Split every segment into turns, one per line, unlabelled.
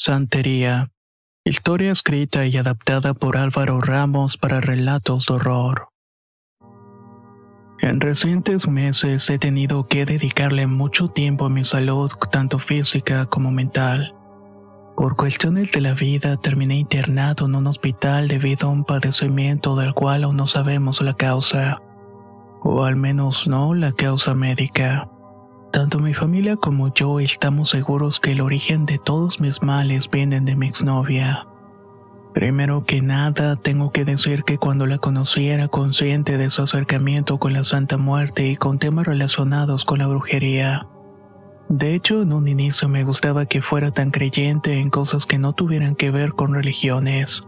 Santería. Historia escrita y adaptada por Álvaro Ramos para relatos de horror. En recientes meses he tenido que dedicarle mucho tiempo a mi salud, tanto física como mental. Por cuestiones de la vida terminé internado en un hospital debido a un padecimiento del cual aún no sabemos la causa, o al menos no la causa médica. Tanto mi familia como yo estamos seguros que el origen de todos mis males vienen de mi exnovia. Primero que nada, tengo que decir que cuando la conocí era consciente de su acercamiento con la Santa Muerte y con temas relacionados con la brujería. De hecho, en un inicio me gustaba que fuera tan creyente en cosas que no tuvieran que ver con religiones.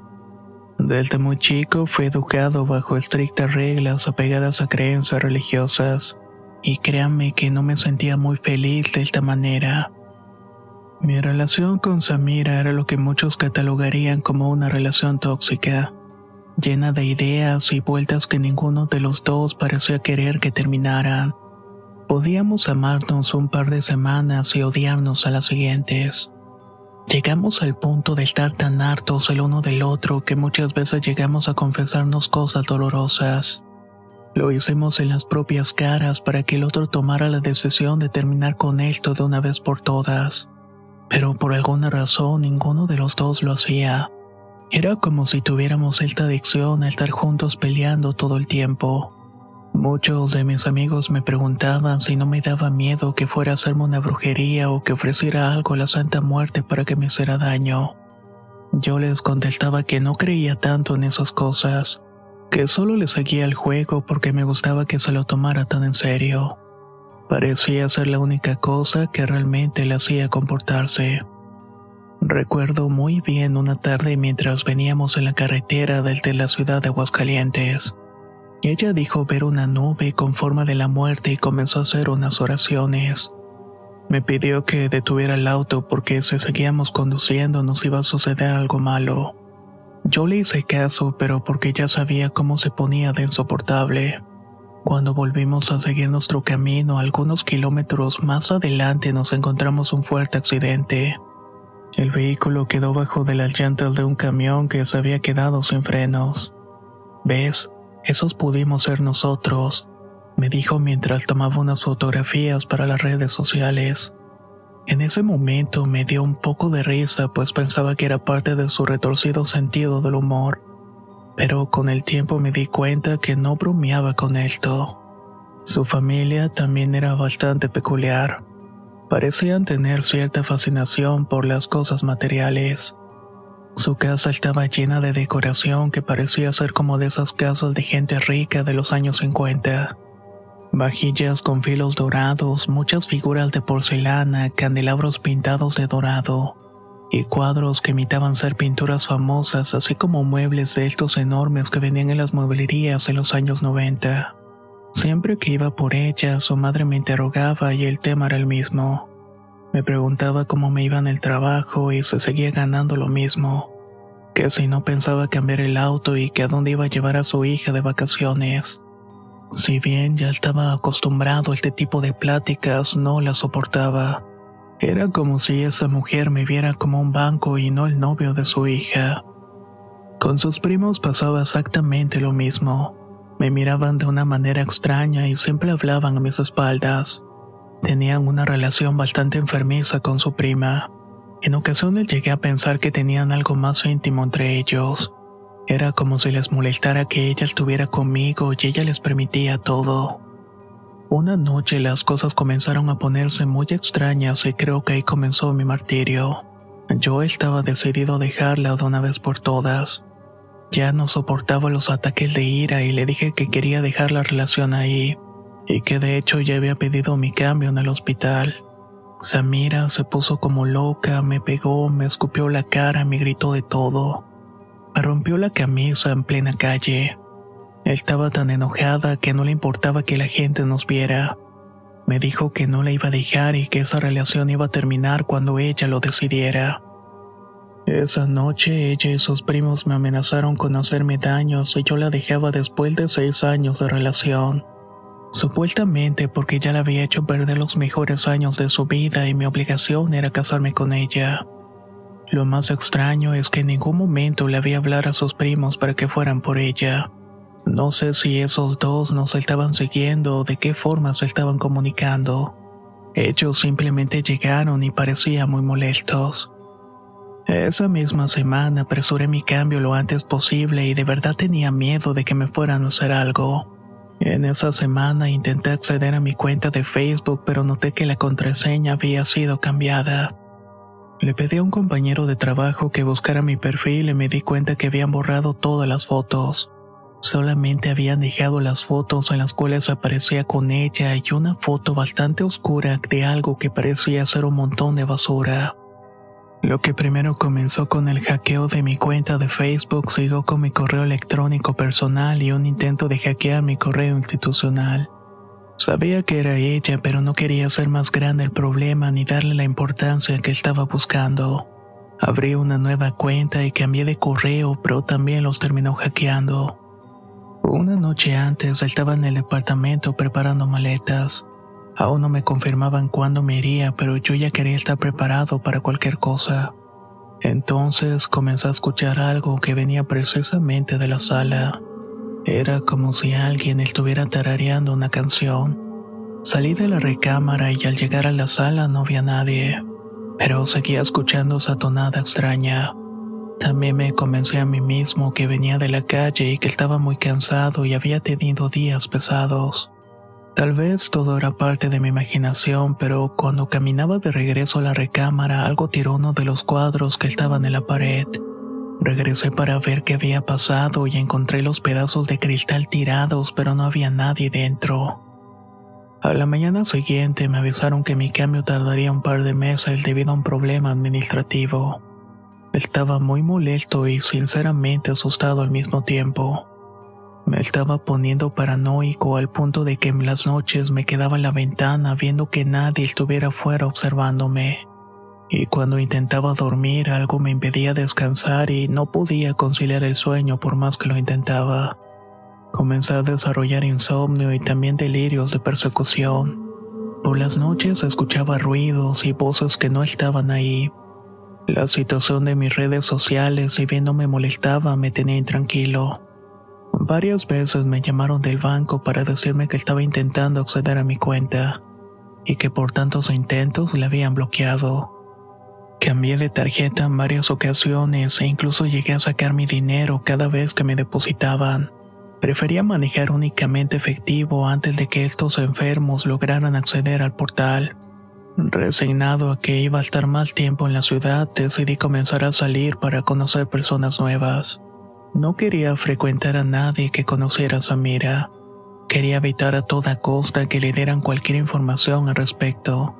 Desde muy chico fui educado bajo estrictas reglas apegadas a creencias religiosas y créanme que no me sentía muy feliz de esta manera. Mi relación con Samira era lo que muchos catalogarían como una relación tóxica, llena de ideas y vueltas que ninguno de los dos parecía querer que terminaran. Podíamos amarnos un par de semanas y odiarnos a las siguientes. Llegamos al punto de estar tan hartos el uno del otro que muchas veces llegamos a confesarnos cosas dolorosas. Lo hicimos en las propias caras para que el otro tomara la decisión de terminar con esto de una vez por todas. Pero por alguna razón ninguno de los dos lo hacía. Era como si tuviéramos esta adicción a estar juntos peleando todo el tiempo. Muchos de mis amigos me preguntaban si no me daba miedo que fuera a hacerme una brujería o que ofreciera algo a la Santa Muerte para que me hiciera daño. Yo les contestaba que no creía tanto en esas cosas que solo le seguía el juego porque me gustaba que se lo tomara tan en serio. Parecía ser la única cosa que realmente le hacía comportarse. Recuerdo muy bien una tarde mientras veníamos en la carretera desde la ciudad de Aguascalientes. Ella dijo ver una nube con forma de la muerte y comenzó a hacer unas oraciones. Me pidió que detuviera el auto porque si seguíamos conduciendo nos iba a suceder algo malo. Yo le hice caso, pero porque ya sabía cómo se ponía de insoportable. Cuando volvimos a seguir nuestro camino, algunos kilómetros más adelante nos encontramos un fuerte accidente. El vehículo quedó bajo de las llantas de un camión que se había quedado sin frenos. ¿Ves? Esos pudimos ser nosotros, me dijo mientras tomaba unas fotografías para las redes sociales. En ese momento me dio un poco de risa pues pensaba que era parte de su retorcido sentido del humor, pero con el tiempo me di cuenta que no bromeaba con esto. Su familia también era bastante peculiar. Parecían tener cierta fascinación por las cosas materiales. Su casa estaba llena de decoración que parecía ser como de esas casas de gente rica de los años 50 Vajillas con filos dorados, muchas figuras de porcelana, candelabros pintados de dorado y cuadros que imitaban ser pinturas famosas, así como muebles de estos enormes que venían en las mueblerías en los años 90. Siempre que iba por ellas, su madre me interrogaba y el tema era el mismo. Me preguntaba cómo me iba en el trabajo y se seguía ganando lo mismo. Que si no pensaba cambiar el auto y que a dónde iba a llevar a su hija de vacaciones. Si bien ya estaba acostumbrado a este tipo de pláticas, no la soportaba. Era como si esa mujer me viera como un banco y no el novio de su hija. Con sus primos pasaba exactamente lo mismo. Me miraban de una manera extraña y siempre hablaban a mis espaldas. Tenían una relación bastante enfermiza con su prima. En ocasiones llegué a pensar que tenían algo más íntimo entre ellos. Era como si les molestara que ella estuviera conmigo y ella les permitía todo. Una noche las cosas comenzaron a ponerse muy extrañas y creo que ahí comenzó mi martirio. Yo estaba decidido a dejarla de una vez por todas. Ya no soportaba los ataques de ira y le dije que quería dejar la relación ahí, y que de hecho ya había pedido mi cambio en el hospital. Samira se puso como loca, me pegó, me escupió la cara, me gritó de todo. Rompió la camisa en plena calle. Estaba tan enojada que no le importaba que la gente nos viera. Me dijo que no la iba a dejar y que esa relación iba a terminar cuando ella lo decidiera. Esa noche ella y sus primos me amenazaron con hacerme daños y yo la dejaba después de seis años de relación. Supuestamente porque ya la había hecho perder los mejores años de su vida y mi obligación era casarme con ella. Lo más extraño es que en ningún momento le había hablar a sus primos para que fueran por ella. No sé si esos dos nos estaban siguiendo o de qué forma se estaban comunicando. Ellos simplemente llegaron y parecían muy molestos. Esa misma semana apresuré mi cambio lo antes posible y de verdad tenía miedo de que me fueran a hacer algo. En esa semana intenté acceder a mi cuenta de Facebook pero noté que la contraseña había sido cambiada. Le pedí a un compañero de trabajo que buscara mi perfil y me di cuenta que habían borrado todas las fotos. Solamente habían dejado las fotos en las cuales aparecía con ella y una foto bastante oscura de algo que parecía ser un montón de basura. Lo que primero comenzó con el hackeo de mi cuenta de Facebook siguió con mi correo electrónico personal y un intento de hackear mi correo institucional. Sabía que era ella, pero no quería hacer más grande el problema ni darle la importancia que estaba buscando. Abrí una nueva cuenta y cambié de correo, pero también los terminó hackeando. Una noche antes estaba en el departamento preparando maletas. Aún no me confirmaban cuándo me iría, pero yo ya quería estar preparado para cualquier cosa. Entonces comencé a escuchar algo que venía precisamente de la sala. Era como si alguien estuviera tarareando una canción. Salí de la recámara y al llegar a la sala no había nadie, pero seguía escuchando esa tonada extraña. También me comencé a mí mismo que venía de la calle y que estaba muy cansado y había tenido días pesados. Tal vez todo era parte de mi imaginación, pero cuando caminaba de regreso a la recámara algo tiró uno de los cuadros que estaban en la pared. Regresé para ver qué había pasado y encontré los pedazos de cristal tirados, pero no había nadie dentro. A la mañana siguiente me avisaron que mi cambio tardaría un par de meses debido a un problema administrativo. Estaba muy molesto y sinceramente asustado al mismo tiempo. Me estaba poniendo paranoico al punto de que en las noches me quedaba en la ventana viendo que nadie estuviera afuera observándome. Y cuando intentaba dormir algo me impedía descansar y no podía conciliar el sueño por más que lo intentaba. Comencé a desarrollar insomnio y también delirios de persecución. Por las noches escuchaba ruidos y voces que no estaban ahí la situación de mis redes sociales, si bien no me molestaba, me tenía intranquilo. Varias veces me llamaron del banco para decirme que estaba intentando acceder a mi cuenta y que por tantos intentos la habían bloqueado. Cambié de tarjeta en varias ocasiones e incluso llegué a sacar mi dinero cada vez que me depositaban. Prefería manejar únicamente efectivo antes de que estos enfermos lograran acceder al portal. Resignado a que iba a estar más tiempo en la ciudad, decidí comenzar a salir para conocer personas nuevas. No quería frecuentar a nadie que conociera a Samira. Quería evitar a toda costa que le dieran cualquier información al respecto.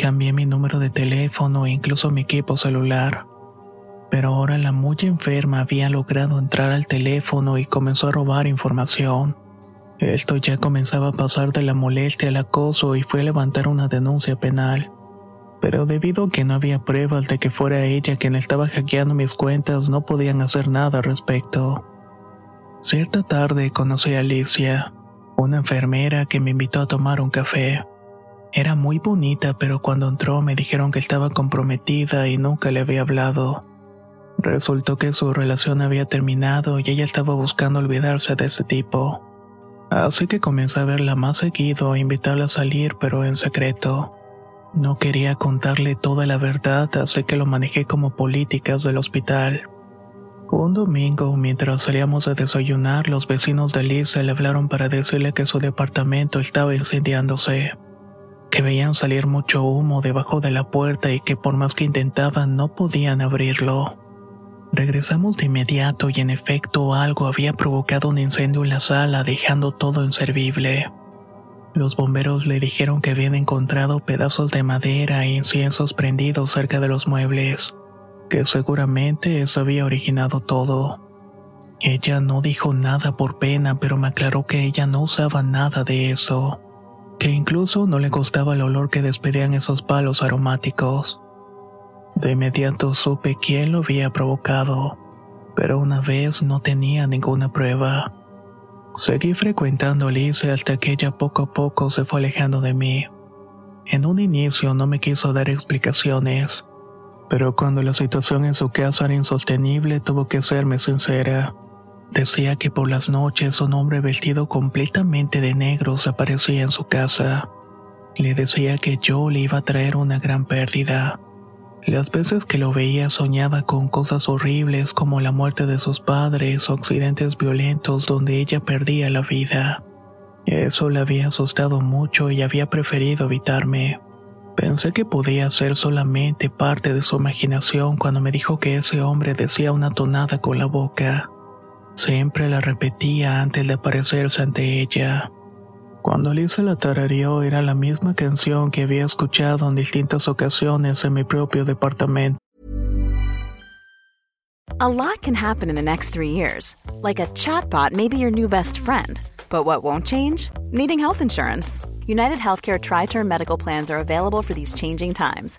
Cambié mi número de teléfono e incluso mi equipo celular. Pero ahora la muy enferma había logrado entrar al teléfono y comenzó a robar información. Esto ya comenzaba a pasar de la molestia al acoso y fue a levantar una denuncia penal. Pero debido a que no había pruebas de que fuera ella quien estaba hackeando mis cuentas, no podían hacer nada al respecto. Cierta tarde conocí a Alicia, una enfermera que me invitó a tomar un café. Era muy bonita, pero cuando entró me dijeron que estaba comprometida y nunca le había hablado. Resultó que su relación había terminado y ella estaba buscando olvidarse de ese tipo. Así que comencé a verla más seguido e invitarla a salir, pero en secreto. No quería contarle toda la verdad, así que lo manejé como políticas del hospital. Un domingo, mientras salíamos a desayunar, los vecinos de Lisa le hablaron para decirle que su departamento estaba incendiándose, que veían salir mucho humo debajo de la puerta y que por más que intentaban no podían abrirlo. Regresamos de inmediato y en efecto algo había provocado un incendio en la sala dejando todo inservible. Los bomberos le dijeron que habían encontrado pedazos de madera e inciensos prendidos cerca de los muebles que seguramente eso había originado todo. Ella no dijo nada por pena, pero me aclaró que ella no usaba nada de eso, que incluso no le gustaba el olor que despedían esos palos aromáticos. De inmediato supe quién lo había provocado, pero una vez no tenía ninguna prueba. Seguí frecuentando Alicia hasta que ella poco a poco se fue alejando de mí. En un inicio no me quiso dar explicaciones, pero cuando la situación en su casa era insostenible tuvo que serme sincera. Decía que por las noches un hombre vestido completamente de negro se aparecía en su casa. Le decía que yo le iba a traer una gran pérdida. Las veces que lo veía soñaba con cosas horribles como la muerte de sus padres o accidentes violentos donde ella perdía la vida. Eso le había asustado mucho y había preferido evitarme. Pensé que podía ser solamente parte de su imaginación cuando me dijo que ese hombre decía una tonada con la boca. Siempre la repetía antes de aparecerse ante ella. Cuando Lisa la tarareó era la misma canción que había escuchado en distintas ocasiones en mi propio departamento.
A lot can happen in the next three years. Like a chatbot may be your new best friend. But what won't change? Needing health insurance. United Healthcare Tri Term Medical Plans are available for these changing times.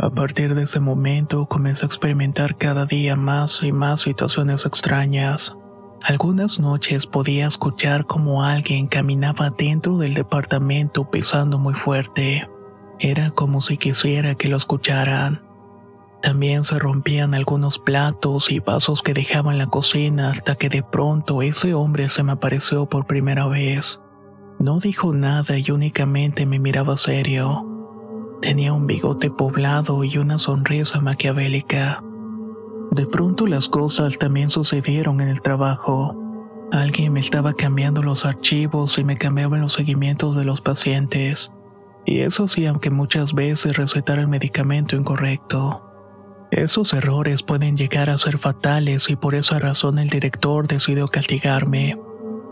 A partir de ese momento comencé a experimentar cada día más y más situaciones extrañas. Algunas noches podía escuchar como alguien caminaba dentro del departamento pisando muy fuerte. Era como si quisiera que lo escucharan. También se rompían algunos platos y vasos que dejaba en la cocina hasta que de pronto ese hombre se me apareció por primera vez. No dijo nada y únicamente me miraba serio. Tenía un bigote poblado y una sonrisa maquiavélica. De pronto las cosas también sucedieron en el trabajo. Alguien me estaba cambiando los archivos y me cambiaban los seguimientos de los pacientes. Y eso sí, aunque muchas veces recetara el medicamento incorrecto. Esos errores pueden llegar a ser fatales y por esa razón el director decidió castigarme.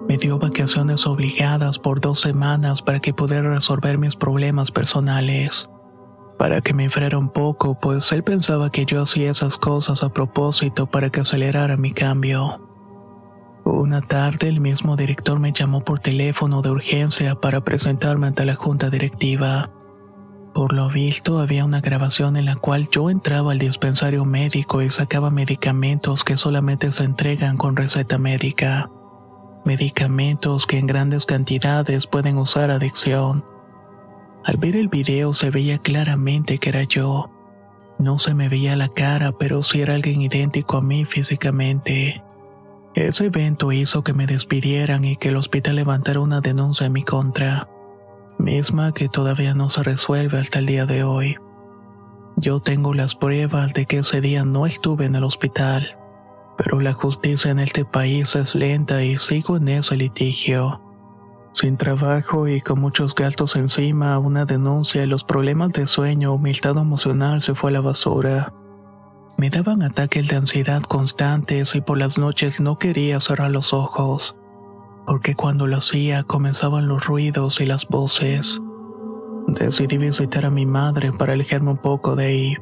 Me dio vacaciones obligadas por dos semanas para que pudiera resolver mis problemas personales para que me enfriara un poco, pues él pensaba que yo hacía esas cosas a propósito para que acelerara mi cambio. Una tarde el mismo director me llamó por teléfono de urgencia para presentarme ante la junta directiva. Por lo visto había una grabación en la cual yo entraba al dispensario médico y sacaba medicamentos que solamente se entregan con receta médica. Medicamentos que en grandes cantidades pueden usar adicción al ver el video se veía claramente que era yo. No se me veía la cara, pero sí era alguien idéntico a mí físicamente. Ese evento hizo que me despidieran y que el hospital levantara una denuncia en mi contra, misma que todavía no se resuelve hasta el día de hoy. Yo tengo las pruebas de que ese día no estuve en el hospital, pero la justicia en este país es lenta y sigo en ese litigio. Sin trabajo y con muchos gastos encima, una denuncia y los problemas de sueño humildad emocional se fue a la basura. Me daban ataques de ansiedad constantes y por las noches no quería cerrar los ojos, porque cuando lo hacía comenzaban los ruidos y las voces. Decidí visitar a mi madre para alejarme un poco de ahí.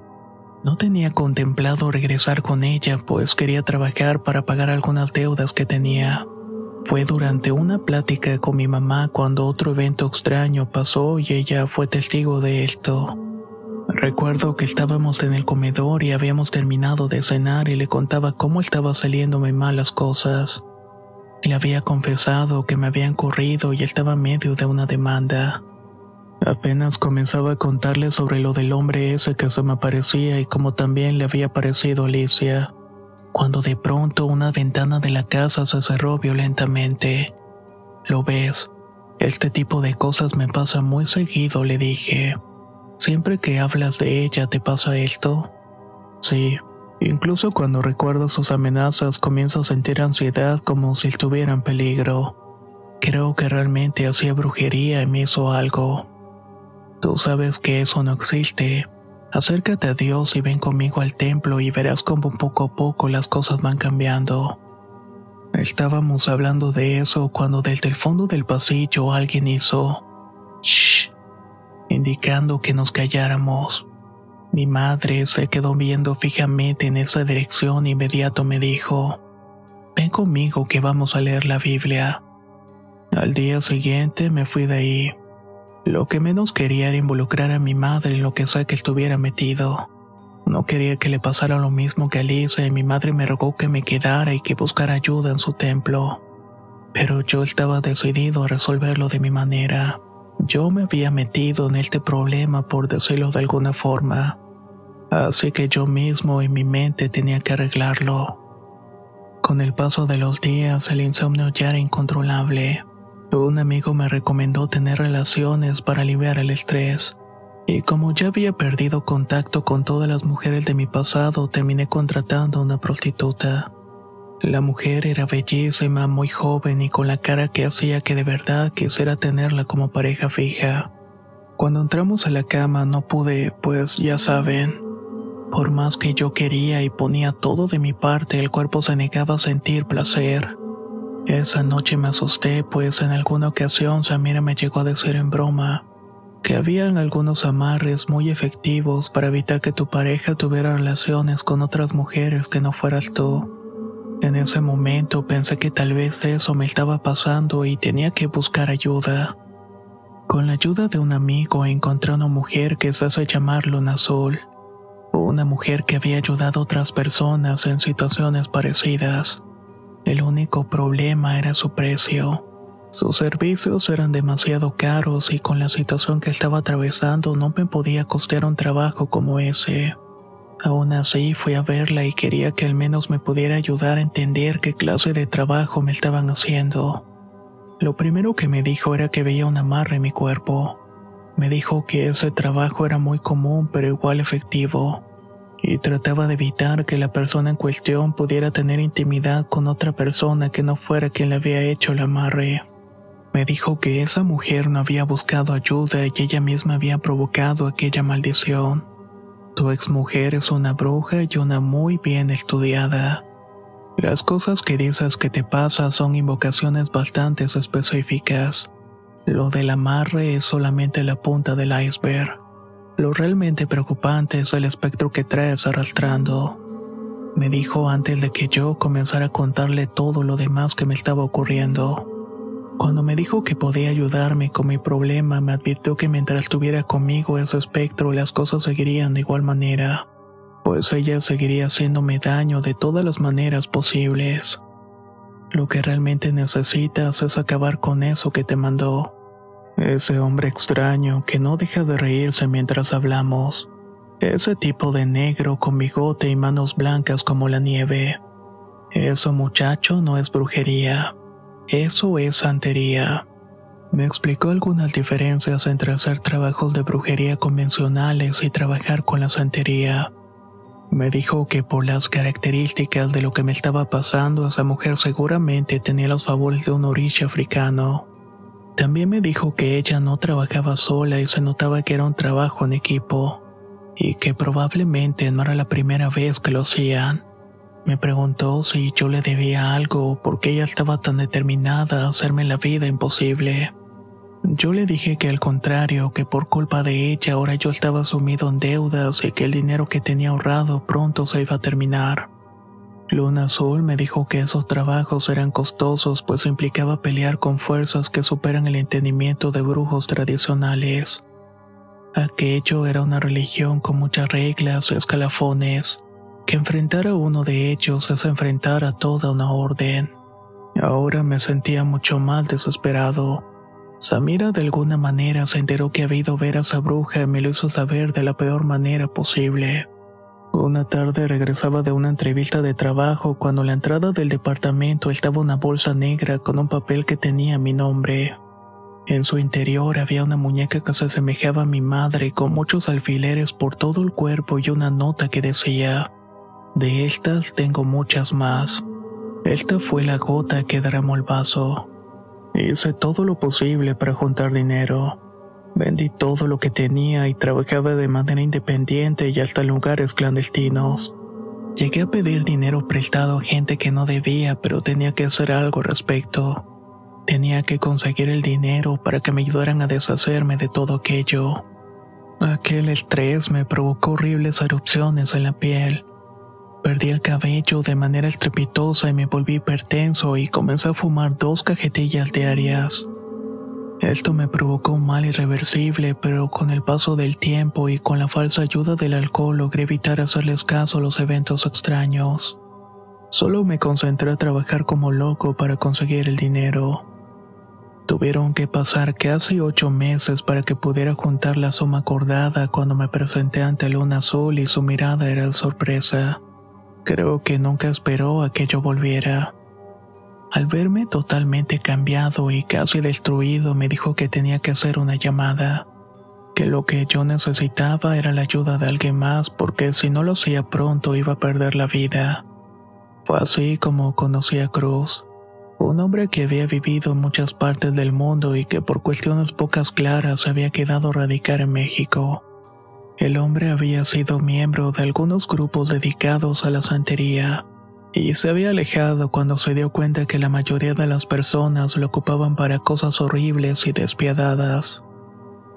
No tenía contemplado regresar con ella, pues quería trabajar para pagar algunas deudas que tenía. Fue durante una plática con mi mamá cuando otro evento extraño pasó y ella fue testigo de esto. Recuerdo que estábamos en el comedor y habíamos terminado de cenar y le contaba cómo estaba saliéndome mal las cosas. Le había confesado que me habían corrido y estaba en medio de una demanda. Apenas comenzaba a contarle sobre lo del hombre ese que se me aparecía y como también le había parecido Alicia, cuando de pronto una ventana de la casa se cerró violentamente. Lo ves, este tipo de cosas me pasa muy seguido, le dije. Siempre que hablas de ella te pasa esto. Sí, incluso cuando recuerdo sus amenazas comienzo a sentir ansiedad como si estuviera en peligro. Creo que realmente hacía brujería y me hizo algo. Tú sabes que eso no existe. Acércate a Dios y ven conmigo al templo y verás cómo poco a poco las cosas van cambiando. Estábamos hablando de eso cuando desde el fondo del pasillo alguien hizo shh, indicando que nos calláramos. Mi madre se quedó viendo fijamente en esa dirección e inmediato me dijo, ven conmigo que vamos a leer la Biblia. Al día siguiente me fui de ahí. Lo que menos quería era involucrar a mi madre en lo que sea que estuviera metido. No quería que le pasara lo mismo que a Lisa y mi madre me rogó que me quedara y que buscara ayuda en su templo. Pero yo estaba decidido a resolverlo de mi manera. Yo me había metido en este problema por decirlo de alguna forma. Así que yo mismo en mi mente tenía que arreglarlo. Con el paso de los días el insomnio ya era incontrolable. Un amigo me recomendó tener relaciones para aliviar el estrés, y como ya había perdido contacto con todas las mujeres de mi pasado, terminé contratando a una prostituta. La mujer era bellísima, muy joven y con la cara que hacía que de verdad quisiera tenerla como pareja fija. Cuando entramos a la cama no pude, pues ya saben, por más que yo quería y ponía todo de mi parte, el cuerpo se negaba a sentir placer. Esa noche me asusté, pues en alguna ocasión Samira me llegó a decir en broma que habían algunos amarres muy efectivos para evitar que tu pareja tuviera relaciones con otras mujeres que no fueras tú. En ese momento pensé que tal vez eso me estaba pasando y tenía que buscar ayuda. Con la ayuda de un amigo encontré una mujer que se hace llamar Luna Azul, una mujer que había ayudado a otras personas en situaciones parecidas. El único problema era su precio. Sus servicios eran demasiado caros y con la situación que estaba atravesando no me podía costear un trabajo como ese. Aún así fui a verla y quería que al menos me pudiera ayudar a entender qué clase de trabajo me estaban haciendo. Lo primero que me dijo era que veía un amarre en mi cuerpo. Me dijo que ese trabajo era muy común pero igual efectivo y trataba de evitar que la persona en cuestión pudiera tener intimidad con otra persona que no fuera quien le había hecho el amarre. Me dijo que esa mujer no había buscado ayuda y ella misma había provocado aquella maldición. Tu exmujer es una bruja y una muy bien estudiada. Las cosas que dices que te pasan son invocaciones bastante específicas. Lo del amarre es solamente la punta del iceberg. Lo realmente preocupante es el espectro que traes arrastrando. Me dijo antes de que yo comenzara a contarle todo lo demás que me estaba ocurriendo. Cuando me dijo que podía ayudarme con mi problema, me advirtió que mientras estuviera conmigo ese espectro las cosas seguirían de igual manera, pues ella seguiría haciéndome daño de todas las maneras posibles. Lo que realmente necesitas es acabar con eso que te mandó. Ese hombre extraño que no deja de reírse mientras hablamos. Ese tipo de negro con bigote y manos blancas como la nieve. Eso muchacho no es brujería. Eso es santería. Me explicó algunas diferencias entre hacer trabajos de brujería convencionales y trabajar con la santería. Me dijo que por las características de lo que me estaba pasando, esa mujer seguramente tenía los favores de un oriche africano. También me dijo que ella no trabajaba sola y se notaba que era un trabajo en equipo. y que probablemente no era la primera vez que lo hacían. Me preguntó si yo le debía algo porque ella estaba tan determinada a hacerme la vida imposible. Yo le dije que al contrario, que por culpa de ella ahora yo estaba sumido en deudas y que el dinero que tenía ahorrado pronto se iba a terminar. Luna Azul me dijo que esos trabajos eran costosos pues implicaba pelear con fuerzas que superan el entendimiento de brujos tradicionales. Aquello era una religión con muchas reglas y escalafones que enfrentar a uno de ellos es enfrentar a toda una orden. Ahora me sentía mucho más desesperado. Samira de alguna manera se enteró que había ido ver a esa bruja y me lo hizo saber de la peor manera posible. Una tarde regresaba de una entrevista de trabajo cuando en la entrada del departamento estaba una bolsa negra con un papel que tenía mi nombre. En su interior había una muñeca que se asemejaba a mi madre con muchos alfileres por todo el cuerpo y una nota que decía de estas tengo muchas más. Esta fue la gota que derramó el vaso. Hice todo lo posible para juntar dinero. Vendí todo lo que tenía y trabajaba de manera independiente y hasta lugares clandestinos. Llegué a pedir dinero prestado a gente que no debía, pero tenía que hacer algo al respecto. Tenía que conseguir el dinero para que me ayudaran a deshacerme de todo aquello. Aquel estrés me provocó horribles erupciones en la piel Perdí el cabello de manera estrepitosa y me volví hipertenso y comencé a fumar dos cajetillas diarias. Esto me provocó un mal irreversible, pero con el paso del tiempo y con la falsa ayuda del alcohol logré evitar hacerles caso a los eventos extraños. Solo me concentré a trabajar como loco para conseguir el dinero. Tuvieron que pasar casi ocho meses para que pudiera juntar la suma acordada cuando me presenté ante Luna Azul y su mirada era de sorpresa. Creo que nunca esperó a que yo volviera. Al verme totalmente cambiado y casi destruido, me dijo que tenía que hacer una llamada, que lo que yo necesitaba era la ayuda de alguien más porque si no lo hacía pronto iba a perder la vida. Fue así como conocí a Cruz, un hombre que había vivido en muchas partes del mundo y que por cuestiones pocas claras había quedado a radicar en México. El hombre había sido miembro de algunos grupos dedicados a la santería y se había alejado cuando se dio cuenta que la mayoría de las personas lo ocupaban para cosas horribles y despiadadas.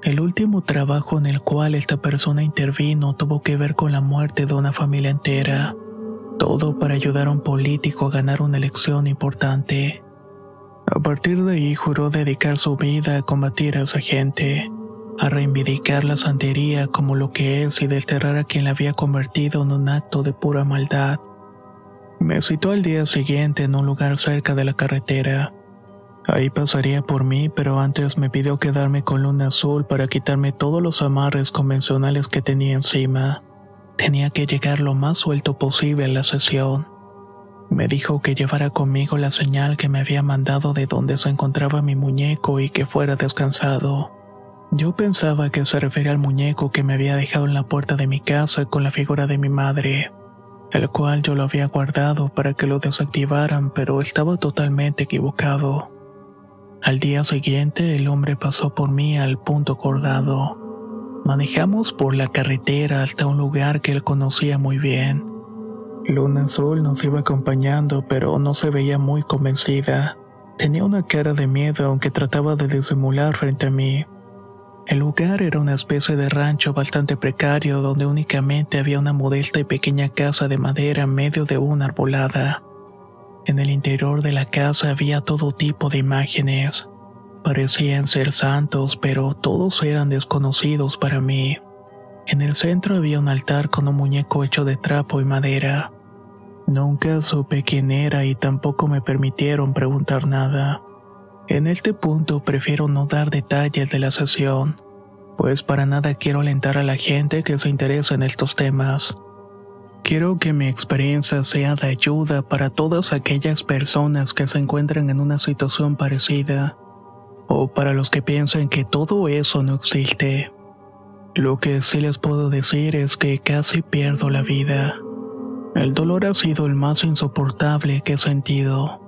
El último trabajo en el cual esta persona intervino tuvo que ver con la muerte de una familia entera, todo para ayudar a un político a ganar una elección importante. A partir de ahí juró dedicar su vida a combatir a esa gente a reivindicar la santería como lo que es y desterrar a quien la había convertido en un acto de pura maldad. Me citó al día siguiente en un lugar cerca de la carretera. Ahí pasaría por mí, pero antes me pidió quedarme con luna azul para quitarme todos los amarres convencionales que tenía encima. Tenía que llegar lo más suelto posible a la sesión. Me dijo que llevara conmigo la señal que me había mandado de donde se encontraba mi muñeco y que fuera descansado. Yo pensaba que se refería al muñeco que me había dejado en la puerta de mi casa con la figura de mi madre, el cual yo lo había guardado para que lo desactivaran, pero estaba totalmente equivocado. Al día siguiente el hombre pasó por mí al punto acordado. Manejamos por la carretera hasta un lugar que él conocía muy bien. Luna Azul nos iba acompañando, pero no se veía muy convencida. Tenía una cara de miedo aunque trataba de disimular frente a mí. El lugar era una especie de rancho bastante precario donde únicamente había una modesta y pequeña casa de madera en medio de una arbolada. En el interior de la casa había todo tipo de imágenes. Parecían ser santos, pero todos eran desconocidos para mí. En el centro había un altar con un muñeco hecho de trapo y madera. Nunca supe quién era y tampoco me permitieron preguntar nada. En este punto prefiero no dar detalles de la sesión, pues para nada quiero alentar a la gente que se interesa en estos temas. Quiero que mi experiencia sea de ayuda para todas aquellas personas que se encuentran en una situación parecida, o para los que piensan que todo eso no existe. Lo que sí les puedo decir es que casi pierdo la vida. El dolor ha sido el más insoportable que he sentido.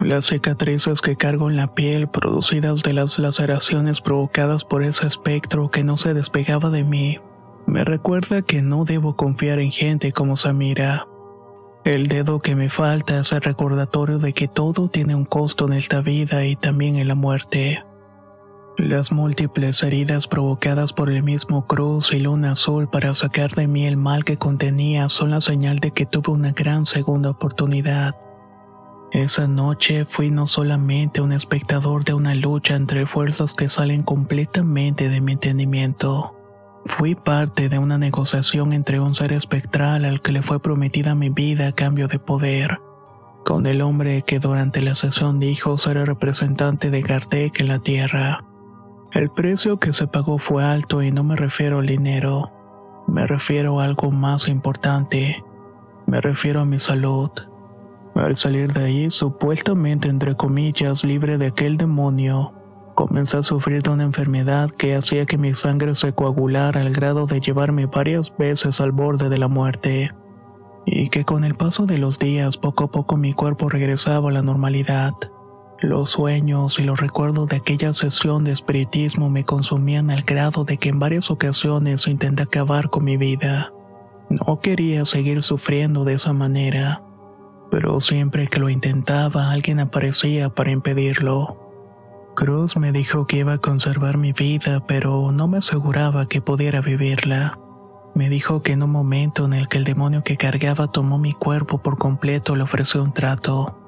Las cicatrices que cargo en la piel producidas de las laceraciones provocadas por ese espectro que no se despegaba de mí Me recuerda que no debo confiar en gente como Samira. El dedo que me falta es el recordatorio de que todo tiene un costo en esta vida y también en la muerte. Las múltiples heridas provocadas por el mismo cruz y luna azul para sacar de mí el mal que contenía son la señal de que tuve una gran segunda oportunidad. Esa noche fui no solamente un espectador de una lucha entre fuerzas que salen completamente de mi entendimiento, fui parte de una negociación entre un ser espectral al que le fue prometida mi vida a cambio de poder, con el hombre que durante la sesión dijo ser el representante de Gardek en la Tierra. El precio que se pagó fue alto y no me refiero al dinero, me refiero a algo más importante, me refiero a mi salud. Al salir de ahí, supuestamente entre comillas, libre de aquel demonio, comencé a sufrir de una enfermedad que hacía que mi sangre se coagulara al grado de llevarme varias veces al borde de la muerte, y que con el paso de los días poco a poco mi cuerpo regresaba a la normalidad. Los sueños y los recuerdos de aquella sesión de espiritismo me consumían al grado de que en varias ocasiones intenté acabar con mi vida. No quería seguir sufriendo de esa manera pero siempre que lo intentaba alguien aparecía para impedirlo. Cruz me dijo que iba a conservar mi vida, pero no me aseguraba que pudiera vivirla. Me dijo que en un momento en el que el demonio que cargaba tomó mi cuerpo por completo le ofreció un trato,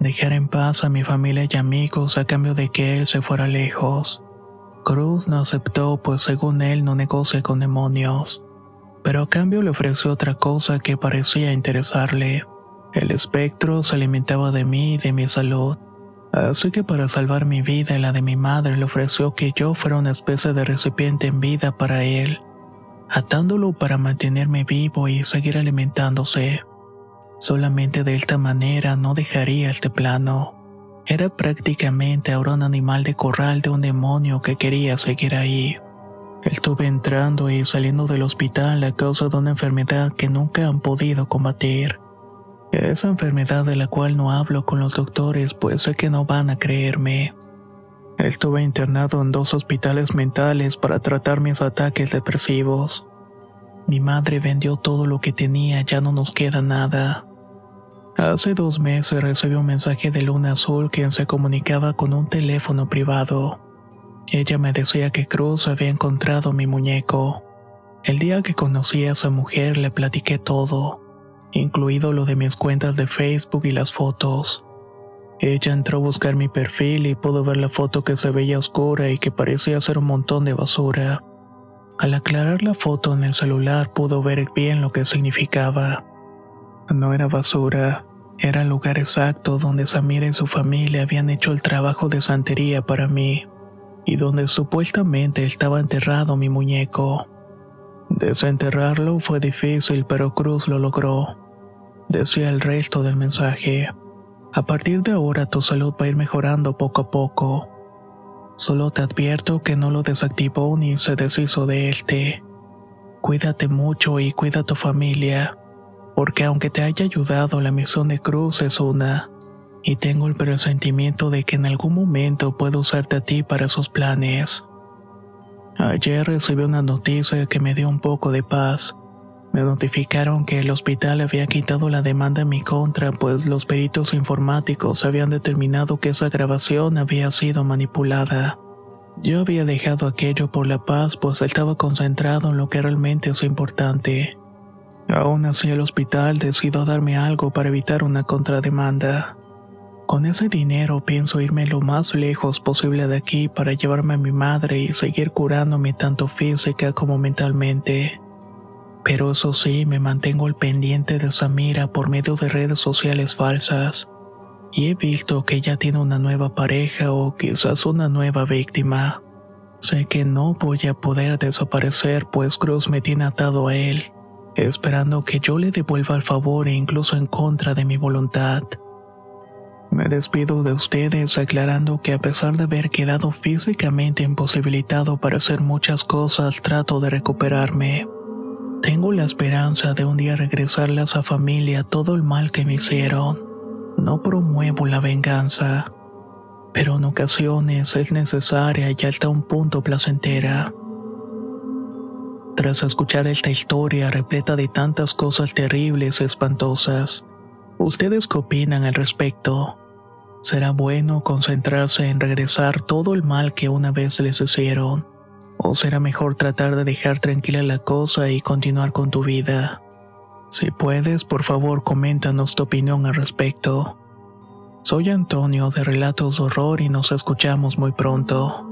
dejar en paz a mi familia y amigos a cambio de que él se fuera lejos. Cruz no aceptó, pues según él no negocia con demonios, pero a cambio le ofreció otra cosa que parecía interesarle. El espectro se alimentaba de mí y de mi salud, así que para salvar mi vida y la de mi madre le ofreció que yo fuera una especie de recipiente en vida para él, atándolo para mantenerme vivo y seguir alimentándose. Solamente de esta manera no dejaría este plano. Era prácticamente ahora un animal de corral de un demonio que quería seguir ahí. Estuve entrando y saliendo del hospital a causa de una enfermedad que nunca han podido combatir. Esa enfermedad de la cual no hablo con los doctores pues sé que no van a creerme. Estuve internado en dos hospitales mentales para tratar mis ataques depresivos. Mi madre vendió todo lo que tenía, ya no nos queda nada. Hace dos meses recibí un mensaje de Luna Azul quien se comunicaba con un teléfono privado. Ella me decía que Cruz había encontrado mi muñeco. El día que conocí a esa mujer le platiqué todo incluido lo de mis cuentas de Facebook y las fotos. Ella entró a buscar mi perfil y pudo ver la foto que se veía oscura y que parecía ser un montón de basura. Al aclarar la foto en el celular pudo ver bien lo que significaba. No era basura, era el lugar exacto donde Samira y su familia habían hecho el trabajo de santería para mí, y donde supuestamente estaba enterrado mi muñeco. Desenterrarlo fue difícil, pero Cruz lo logró decía el resto del mensaje. A partir de ahora tu salud va a ir mejorando poco a poco. Solo te advierto que no lo desactivó ni se deshizo de este. Cuídate mucho y cuida a tu familia, porque aunque te haya ayudado, la misión de Cruz es una, y tengo el presentimiento de que en algún momento puedo usarte a ti para sus planes. Ayer recibí una noticia que me dio un poco de paz me notificaron que el hospital había quitado la demanda en mi contra, pues los peritos informáticos habían determinado que esa grabación había sido manipulada. Yo había dejado aquello por la paz, pues estaba concentrado en lo que realmente es importante. Aún así, el hospital decidió darme algo para evitar una contrademanda. Con ese dinero pienso irme lo más lejos posible de aquí para llevarme a mi madre y seguir curándome tanto física como mentalmente. Pero eso sí, me mantengo al pendiente de Samira por medio de redes sociales falsas. Y he visto que ella tiene una nueva pareja o quizás una nueva víctima. Sé que no voy a poder desaparecer pues Cruz me tiene atado a él, esperando que yo le devuelva el favor e incluso en contra de mi voluntad. Me despido de ustedes aclarando que a pesar de haber quedado físicamente imposibilitado para hacer muchas cosas, trato de recuperarme. Tengo la esperanza de un día regresarles a familia todo el mal que me hicieron. No promuevo la venganza, pero en ocasiones es necesaria y hasta un punto placentera. Tras escuchar esta historia repleta de tantas cosas terribles y espantosas, ¿ustedes qué opinan al respecto? ¿Será bueno concentrarse en regresar todo el mal que una vez les hicieron? ¿O será mejor tratar de dejar tranquila la cosa y continuar con tu vida? Si puedes, por favor, coméntanos tu opinión al respecto. Soy Antonio de Relatos de Horror y nos escuchamos muy pronto.